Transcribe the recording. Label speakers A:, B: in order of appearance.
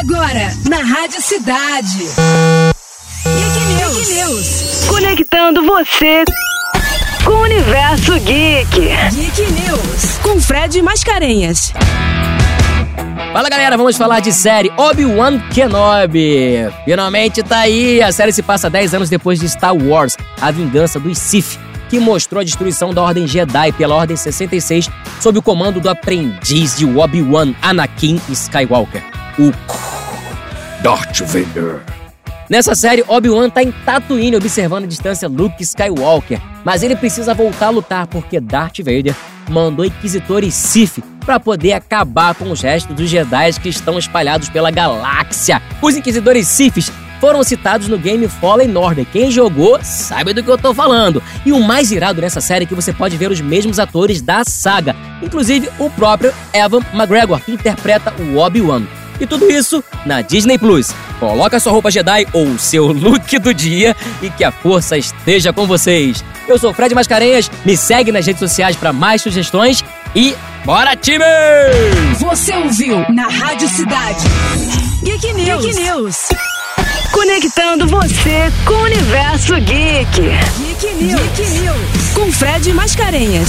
A: Agora, na Rádio Cidade. Geek News. Geek News.
B: Conectando você com o universo geek.
A: Geek News. Com Fred Mascarenhas.
C: Fala galera, vamos falar de série Obi-Wan Kenobi. Finalmente tá aí, a série se passa 10 anos depois de Star Wars, A Vingança dos Sith, que mostrou a destruição da Ordem Jedi pela Ordem 66 sob o comando do aprendiz de Obi-Wan, Anakin Skywalker, o Darth Vader. Nessa série, Obi-Wan tá em Tatooine observando a distância Luke Skywalker, mas ele precisa voltar a lutar porque Darth Vader mandou inquisitores Sith para poder acabar com os restos dos Jedi que estão espalhados pela galáxia. Os inquisidores Siths foram citados no game Fallen Order. Quem jogou sabe do que eu tô falando. E o mais irado nessa série é que você pode ver os mesmos atores da saga, inclusive o próprio Evan McGregor, que interpreta o Obi-Wan. E tudo isso na Disney Plus. Coloca sua roupa Jedi ou seu look do dia e que a força esteja com vocês. Eu sou o Fred Mascarenhas, me segue nas redes sociais para mais sugestões e bora time!
A: Você ouviu na Rádio Cidade. Geek News. Geek News.
B: Conectando você com o universo geek.
A: Geek News. Geek News. Com Fred Mascarenhas.